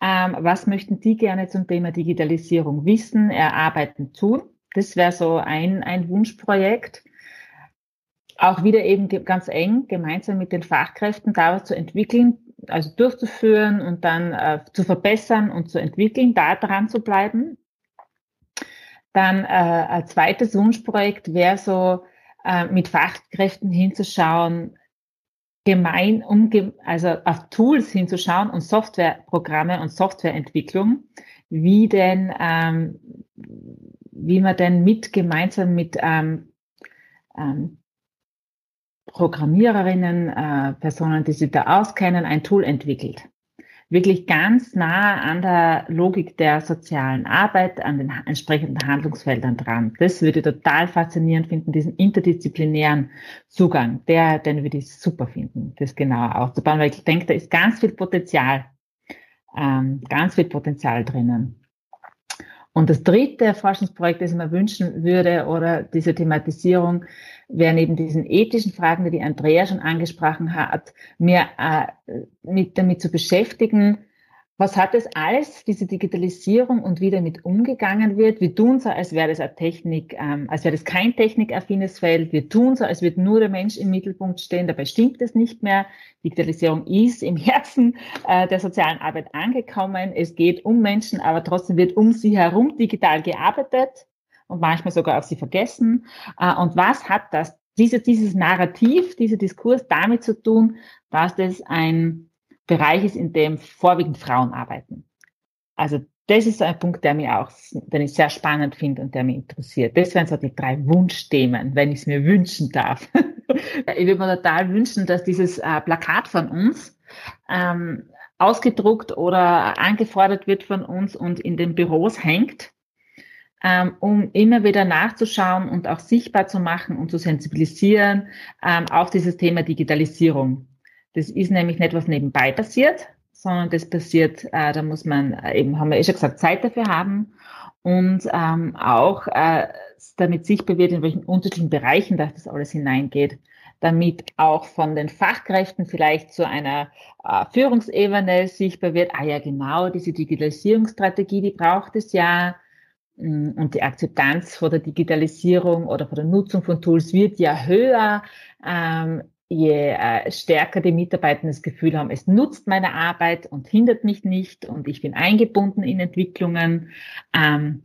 ähm, was möchten die gerne zum Thema Digitalisierung wissen, erarbeiten, tun? Das wäre so ein, ein Wunschprojekt. Auch wieder eben ganz eng gemeinsam mit den Fachkräften da was zu entwickeln, also durchzuführen und dann äh, zu verbessern und zu entwickeln, da dran zu bleiben. Dann äh, ein zweites Wunschprojekt wäre so, äh, mit Fachkräften hinzuschauen, gemein, um, also auf Tools hinzuschauen und Softwareprogramme und Softwareentwicklung, wie denn, ähm, wie man denn mit gemeinsam mit ähm, ähm, Programmiererinnen, äh, Personen, die sich da auskennen, ein Tool entwickelt wirklich ganz nah an der Logik der sozialen Arbeit, an den entsprechenden Handlungsfeldern dran. Das würde ich total faszinierend finden, diesen interdisziplinären Zugang, der, den würde ich super finden, das genauer aufzubauen, weil ich denke, da ist ganz viel Potenzial, ähm, ganz viel Potenzial drinnen. Und das dritte Forschungsprojekt, das ich mir wünschen würde, oder diese Thematisierung, wäre neben diesen ethischen Fragen, die Andrea schon angesprochen hat, mir äh, mit, damit zu beschäftigen, was hat es alles, diese Digitalisierung und wie damit umgegangen wird? Wir tun so, als wäre das eine Technik, ähm, als wäre das kein technikaffines Feld. Wir tun so, als würde nur der Mensch im Mittelpunkt stehen. Dabei stimmt es nicht mehr. Digitalisierung ist im Herzen äh, der sozialen Arbeit angekommen. Es geht um Menschen, aber trotzdem wird um sie herum digital gearbeitet und manchmal sogar auf sie vergessen. Äh, und was hat das, diese, dieses Narrativ, dieser Diskurs damit zu tun, dass das ein Bereich ist, in dem vorwiegend Frauen arbeiten. Also das ist ein Punkt, der mir auch, den ich sehr spannend finde und der mich interessiert. Das wären so die drei Wunschthemen, wenn ich es mir wünschen darf. ich würde mir total wünschen, dass dieses äh, Plakat von uns ähm, ausgedruckt oder angefordert wird von uns und in den Büros hängt, ähm, um immer wieder nachzuschauen und auch sichtbar zu machen und zu sensibilisieren ähm, auf dieses Thema Digitalisierung. Das ist nämlich nicht, was nebenbei passiert, sondern das passiert, äh, da muss man äh, eben, haben wir eh schon gesagt, Zeit dafür haben und ähm, auch äh, damit sichtbar wird, in welchen unterschiedlichen Bereichen das alles hineingeht, damit auch von den Fachkräften vielleicht zu einer äh, Führungsebene sichtbar wird, ah ja genau, diese Digitalisierungsstrategie, die braucht es ja, und die Akzeptanz vor der Digitalisierung oder vor der Nutzung von Tools wird ja höher. Ähm, je äh, stärker die Mitarbeiter das Gefühl haben, es nutzt meine Arbeit und hindert mich nicht und ich bin eingebunden in Entwicklungen. Ähm,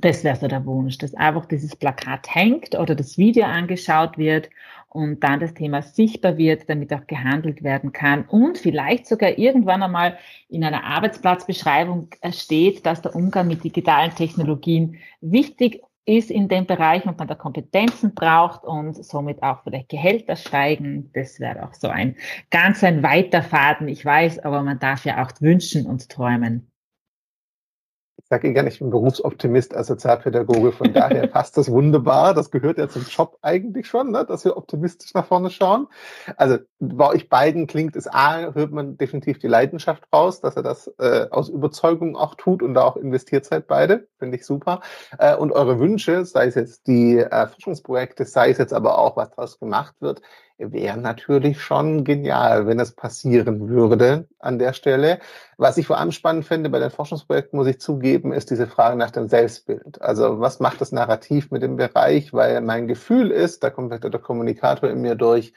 das wäre so der Wunsch, dass einfach dieses Plakat hängt oder das Video angeschaut wird und dann das Thema sichtbar wird, damit auch gehandelt werden kann. Und vielleicht sogar irgendwann einmal in einer Arbeitsplatzbeschreibung steht, dass der Umgang mit digitalen Technologien wichtig ist in dem Bereich und man da Kompetenzen braucht und somit auch vielleicht Gehälter steigen. Das wäre auch so ein ganz ein weiter Faden, ich weiß, aber man darf ja auch wünschen und träumen sage Ihnen gerne, ich bin Berufsoptimist als Sozialpädagoge, von daher passt das wunderbar. Das gehört ja zum Job eigentlich schon, ne, dass wir optimistisch nach vorne schauen. Also bei euch beiden klingt es A, hört man definitiv die Leidenschaft raus, dass er das äh, aus Überzeugung auch tut und da auch investiert seid beide, finde ich super. Äh, und eure Wünsche, sei es jetzt die äh, Forschungsprojekte, sei es jetzt aber auch, was daraus gemacht wird, wäre natürlich schon genial, wenn es passieren würde an der Stelle. Was ich vor allem spannend finde bei den Forschungsprojekten, muss ich zugeben, ist diese Frage nach dem Selbstbild. Also was macht das Narrativ mit dem Bereich? Weil mein Gefühl ist, da kommt vielleicht der Kommunikator in mir durch,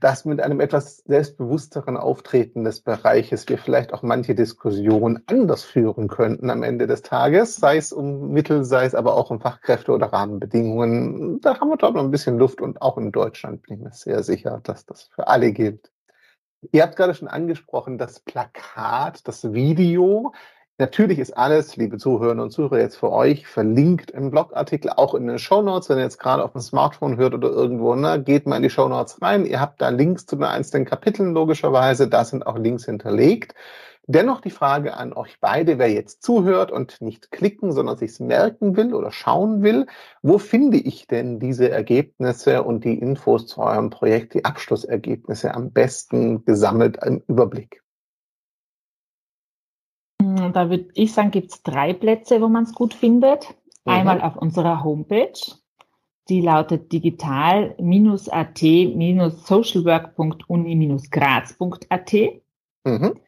dass mit einem etwas selbstbewussteren Auftreten des Bereiches wir vielleicht auch manche Diskussionen anders führen könnten am Ende des Tages, sei es um Mittel, sei es aber auch um Fachkräfte oder Rahmenbedingungen. Da haben wir dort noch ein bisschen Luft und auch in Deutschland bin ich mir sehr sicher, dass das für alle gilt. Ihr habt gerade schon angesprochen, das Plakat, das Video. Natürlich ist alles, liebe Zuhörer und Zuhörer, jetzt für euch verlinkt im Blogartikel, auch in den Show Notes. Wenn ihr jetzt gerade auf dem Smartphone hört oder irgendwo, ne, geht mal in die Show Notes rein. Ihr habt da Links zu den einzelnen Kapiteln logischerweise. Da sind auch Links hinterlegt. Dennoch die Frage an euch beide, wer jetzt zuhört und nicht klicken, sondern sich's merken will oder schauen will. Wo finde ich denn diese Ergebnisse und die Infos zu eurem Projekt, die Abschlussergebnisse am besten gesammelt im Überblick? Da würde ich sagen, gibt es drei Plätze, wo man es gut findet. Mhm. Einmal auf unserer Homepage. Die lautet digital-at-socialwork.uni-graz.at. Mhm.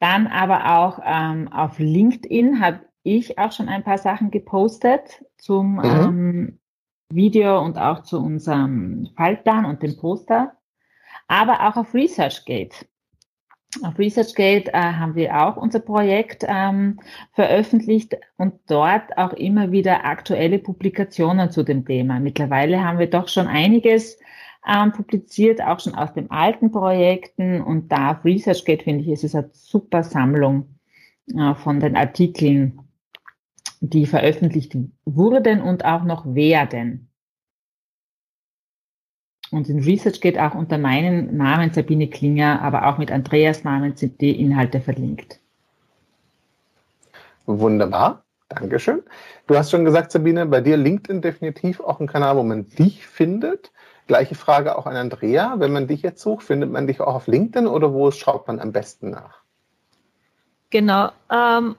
Dann aber auch ähm, auf LinkedIn habe ich auch schon ein paar Sachen gepostet zum mhm. ähm, Video und auch zu unserem Fallplan und dem Poster. Aber auch auf ResearchGate. Auf ResearchGate äh, haben wir auch unser Projekt ähm, veröffentlicht und dort auch immer wieder aktuelle Publikationen zu dem Thema. Mittlerweile haben wir doch schon einiges ähm, publiziert, auch schon aus den alten Projekten und da auf ResearchGate finde ich, ist es eine super Sammlung äh, von den Artikeln, die veröffentlicht wurden und auch noch werden. Und in Research geht auch unter meinem Namen Sabine Klinger, aber auch mit Andreas Namen sind die Inhalte verlinkt. Wunderbar. Dankeschön. Du hast schon gesagt, Sabine, bei dir LinkedIn definitiv auch ein Kanal, wo man dich findet. Gleiche Frage auch an Andrea. Wenn man dich jetzt sucht, findet man dich auch auf LinkedIn oder wo schaut man am besten nach? Genau. Ähm,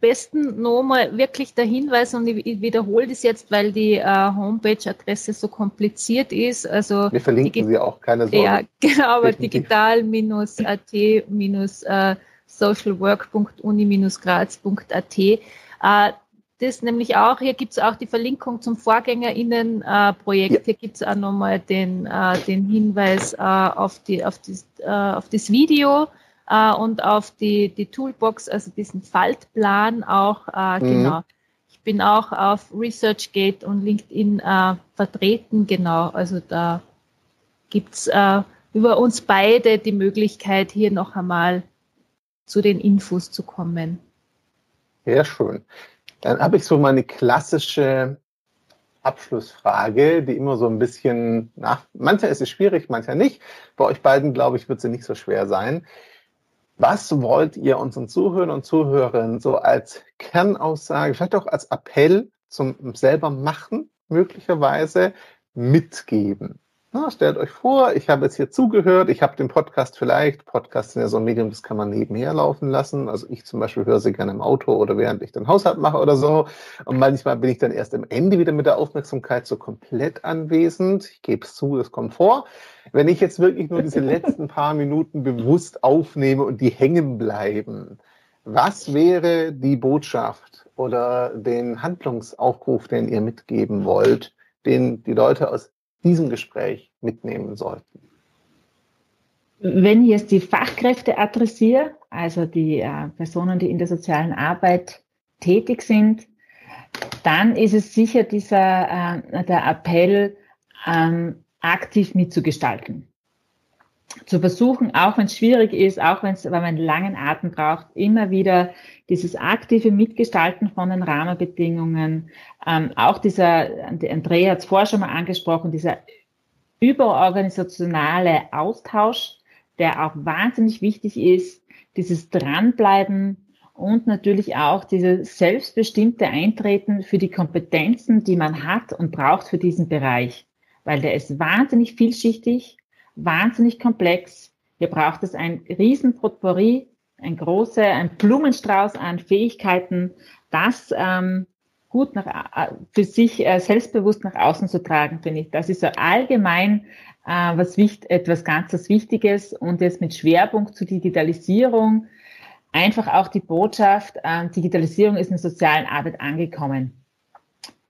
besten nochmal wirklich der Hinweis, und ich, wiederhole das jetzt, weil die äh, Homepage-Adresse so kompliziert ist. Also Wir verlinken sie auch, keine Sorge. Ja, genau, aber digital-at- socialwork.uni-graz.at. Äh, das nämlich auch, hier gibt es auch die Verlinkung zum VorgängerInnen-Projekt. Äh, ja. Hier gibt es auch nochmal den, äh, den Hinweis äh, auf, die, auf, äh, auf das Video äh, und auf die, die Toolbox, also diesen Faltplan auch. Äh, mhm. Genau. Ich bin auch auf ResearchGate und LinkedIn vertreten, genau. Also da gibt es über uns beide die Möglichkeit, hier noch einmal zu den Infos zu kommen. Sehr schön. Dann habe ich so meine klassische Abschlussfrage, die immer so ein bisschen nach, mancher ist es schwierig, mancher nicht. Bei euch beiden, glaube ich, wird sie nicht so schwer sein. Was wollt ihr unseren Zuhörern und Zuhörern so als Kernaussage, vielleicht auch als Appell zum selber machen, möglicherweise mitgeben? Na, stellt euch vor, ich habe jetzt hier zugehört, ich habe den Podcast vielleicht, Podcasts sind ja so ein Medium, das kann man nebenher laufen lassen. Also ich zum Beispiel höre sie gerne im Auto oder während ich den Haushalt mache oder so. Und manchmal bin ich dann erst am Ende wieder mit der Aufmerksamkeit so komplett anwesend. Ich gebe es zu, es kommt vor. Wenn ich jetzt wirklich nur diese letzten paar Minuten bewusst aufnehme und die hängen bleiben, was wäre die Botschaft oder den Handlungsaufruf, den ihr mitgeben wollt, den die Leute aus diesem Gespräch mitnehmen sollten? Wenn ich jetzt die Fachkräfte adressiere, also die äh, Personen, die in der sozialen Arbeit tätig sind, dann ist es sicher dieser äh, der Appell, ähm, aktiv mitzugestalten. Zu versuchen, auch wenn es schwierig ist, auch wenn man einen langen Atem braucht, immer wieder dieses aktive Mitgestalten von den Rahmenbedingungen, ähm, auch dieser, Andrea hat es vorher schon mal angesprochen, dieser überorganisationale Austausch, der auch wahnsinnig wichtig ist, dieses Dranbleiben und natürlich auch dieses selbstbestimmte Eintreten für die Kompetenzen, die man hat und braucht für diesen Bereich weil der ist wahnsinnig vielschichtig, wahnsinnig komplex. Hier braucht es ein riesen Potpourri, ein großer, ein Blumenstrauß an Fähigkeiten, das ähm, gut nach, äh, für sich äh, selbstbewusst nach außen zu tragen, finde ich. Das ist so allgemein äh, was wichtig, etwas ganz was Wichtiges und jetzt mit Schwerpunkt zur Digitalisierung einfach auch die Botschaft, äh, Digitalisierung ist in der sozialen Arbeit angekommen.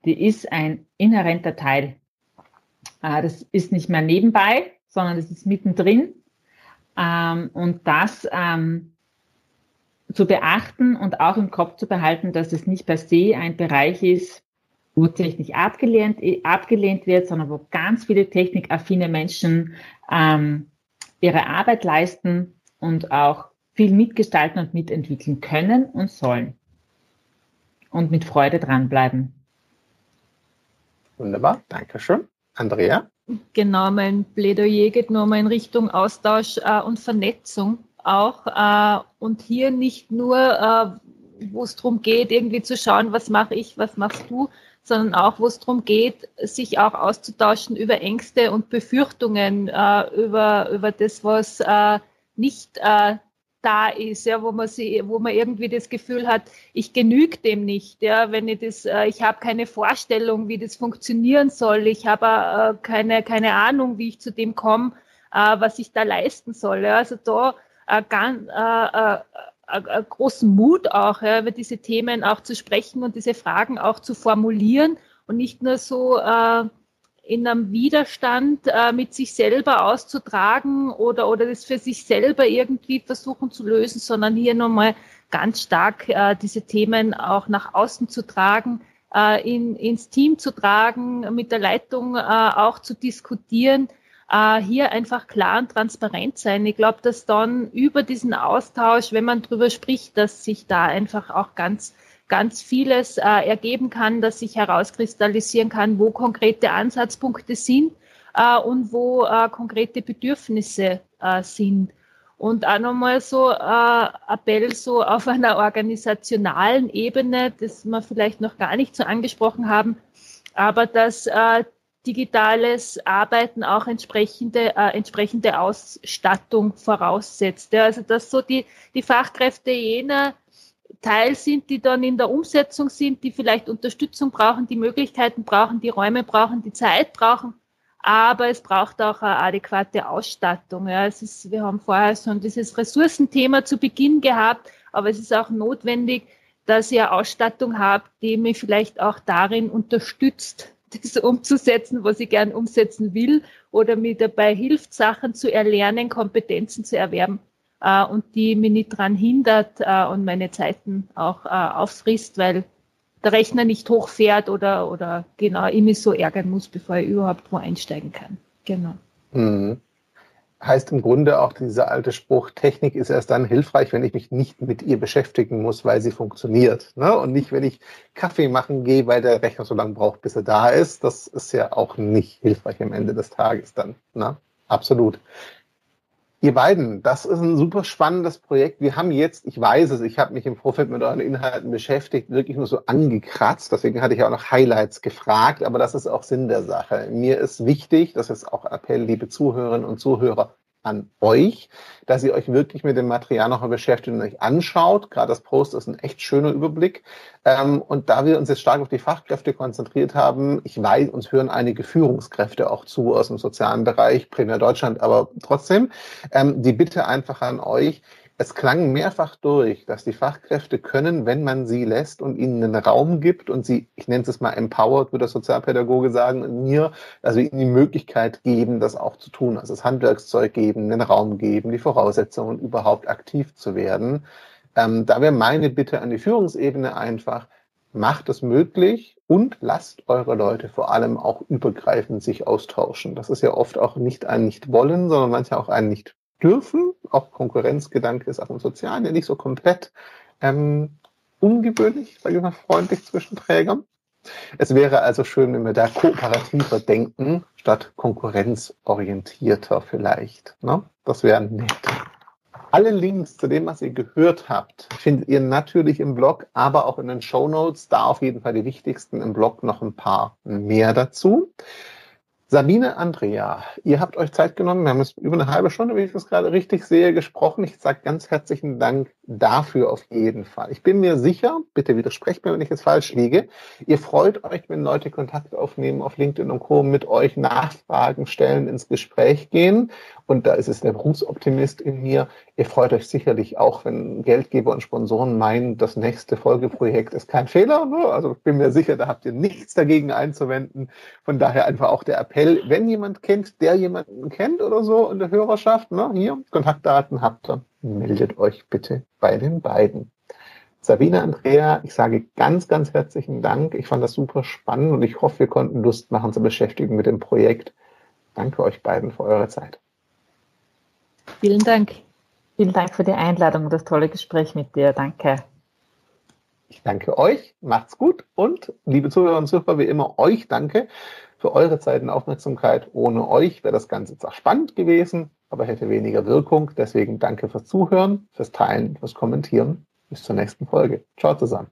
Die ist ein inhärenter Teil äh, das ist nicht mehr nebenbei, sondern das ist mittendrin. Ähm, und das ähm, zu beachten und auch im Kopf zu behalten, dass es nicht per se ein Bereich ist, wo Technik abgelehnt, abgelehnt wird, sondern wo ganz viele technikaffine Menschen ähm, ihre Arbeit leisten und auch viel mitgestalten und mitentwickeln können und sollen. Und mit Freude dranbleiben. Wunderbar, Dankeschön. Andrea? Genau, mein Plädoyer geht nochmal in Richtung Austausch äh, und Vernetzung auch. Äh, und hier nicht nur, äh, wo es darum geht, irgendwie zu schauen, was mache ich, was machst du, sondern auch, wo es darum geht, sich auch auszutauschen über Ängste und Befürchtungen, äh, über, über das, was äh, nicht äh, da ist, ja, wo man sie, wo man irgendwie das Gefühl hat, ich genüge dem nicht, ja, wenn ich das, äh, ich habe keine Vorstellung, wie das funktionieren soll, ich habe äh, keine, keine Ahnung, wie ich zu dem komme, äh, was ich da leisten soll. Ja. Also da äh, ganz äh, äh, großen Mut auch, ja, über diese Themen auch zu sprechen und diese Fragen auch zu formulieren und nicht nur so in einem Widerstand äh, mit sich selber auszutragen oder, oder das für sich selber irgendwie versuchen zu lösen, sondern hier nochmal ganz stark äh, diese Themen auch nach außen zu tragen, äh, in, ins Team zu tragen, mit der Leitung äh, auch zu diskutieren, äh, hier einfach klar und transparent sein. Ich glaube, dass dann über diesen Austausch, wenn man drüber spricht, dass sich da einfach auch ganz ganz vieles äh, ergeben kann, dass sich herauskristallisieren kann, wo konkrete Ansatzpunkte sind äh, und wo äh, konkrete Bedürfnisse äh, sind. Und auch nochmal so äh, Appell so auf einer organisationalen Ebene, das wir vielleicht noch gar nicht so angesprochen haben, aber dass äh, digitales Arbeiten auch entsprechende, äh, entsprechende Ausstattung voraussetzt. Ja, also dass so die, die Fachkräfte jener Teil sind, die dann in der Umsetzung sind, die vielleicht Unterstützung brauchen, die Möglichkeiten brauchen, die Räume brauchen, die Zeit brauchen, aber es braucht auch eine adäquate Ausstattung. Ja. Es ist, wir haben vorher schon dieses Ressourcenthema zu Beginn gehabt, aber es ist auch notwendig, dass ihr Ausstattung habt, die mich vielleicht auch darin unterstützt, das umzusetzen, was ich gern umsetzen will oder mir dabei hilft, Sachen zu erlernen, Kompetenzen zu erwerben äh, und die mich nicht daran hindert äh, und meine Zeiten auch äh, auffrisst, weil der Rechner nicht hochfährt oder, oder genau ich mich so ärgern muss, bevor ich überhaupt wo einsteigen kann. Genau. Mhm heißt im Grunde auch dieser alte Spruch, Technik ist erst dann hilfreich, wenn ich mich nicht mit ihr beschäftigen muss, weil sie funktioniert. Ne? Und nicht, wenn ich Kaffee machen gehe, weil der Rechner so lange braucht, bis er da ist. Das ist ja auch nicht hilfreich am Ende des Tages dann. Ne? Absolut. Ihr beiden, das ist ein super spannendes Projekt. Wir haben jetzt, ich weiß es, ich habe mich im Vorfeld mit euren Inhalten beschäftigt, wirklich nur so angekratzt. Deswegen hatte ich auch noch Highlights gefragt, aber das ist auch Sinn der Sache. Mir ist wichtig, das ist auch Appell, liebe Zuhörerinnen und Zuhörer, an euch, dass ihr euch wirklich mit dem Material noch mal beschäftigt und euch anschaut. Gerade das Post ist ein echt schöner Überblick. Ähm, und da wir uns jetzt stark auf die Fachkräfte konzentriert haben, ich weiß, uns hören einige Führungskräfte auch zu aus dem sozialen Bereich, primär Deutschland, aber trotzdem, ähm, die Bitte einfach an euch, es klang mehrfach durch, dass die Fachkräfte können, wenn man sie lässt und ihnen einen Raum gibt und sie, ich nenne es mal empowered, würde der Sozialpädagoge sagen, mir, also ihnen die Möglichkeit geben, das auch zu tun, also das Handwerkszeug geben, den Raum geben, die Voraussetzungen, überhaupt aktiv zu werden. Ähm, da wäre meine Bitte an die Führungsebene einfach, macht es möglich und lasst eure Leute vor allem auch übergreifend sich austauschen. Das ist ja oft auch nicht ein Nicht-Wollen, sondern manchmal auch ein Nicht dürfen. Auch Konkurrenzgedanke ist auch im Sozialen ja nicht so komplett ähm, ungewöhnlich, sage ich mal freundlich zwischen Trägern. Es wäre also schön, wenn wir da kooperativer denken, statt konkurrenzorientierter vielleicht. Ne? Das wäre nett. Alle Links zu dem, was ihr gehört habt, findet ihr natürlich im Blog, aber auch in den Show Notes. Da auf jeden Fall die wichtigsten im Blog noch ein paar mehr dazu. Sabine, Andrea, ihr habt euch Zeit genommen. Wir haben jetzt über eine halbe Stunde, wenn ich das gerade richtig sehe, gesprochen. Ich sage ganz herzlichen Dank dafür auf jeden Fall. Ich bin mir sicher, bitte widersprecht mir, wenn ich jetzt falsch liege, ihr freut euch, wenn Leute Kontakt aufnehmen auf LinkedIn und Co., mit euch Nachfragen stellen, ins Gespräch gehen. Und da ist es der Berufsoptimist in mir. Ihr freut euch sicherlich auch, wenn Geldgeber und Sponsoren meinen, das nächste Folgeprojekt ist kein Fehler. Ne? Also ich bin mir sicher, da habt ihr nichts dagegen einzuwenden. Von daher einfach auch der Appell, wenn jemand kennt, der jemanden kennt oder so in der Hörerschaft, ne? hier, Kontaktdaten habt ihr, meldet euch bitte bei den beiden. Sabine, Andrea, ich sage ganz, ganz herzlichen Dank. Ich fand das super spannend und ich hoffe, wir konnten Lust machen zu beschäftigen mit dem Projekt. Danke euch beiden für eure Zeit. Vielen Dank. Vielen Dank für die Einladung und das tolle Gespräch mit dir. Danke. Ich danke euch, macht's gut und liebe Zuhörer und Zuhörer, wie immer euch danke für eure Zeit und Aufmerksamkeit. Ohne euch wäre das Ganze zwar spannend gewesen, aber hätte weniger Wirkung. Deswegen danke fürs Zuhören, fürs Teilen, fürs Kommentieren. Bis zur nächsten Folge. Ciao zusammen.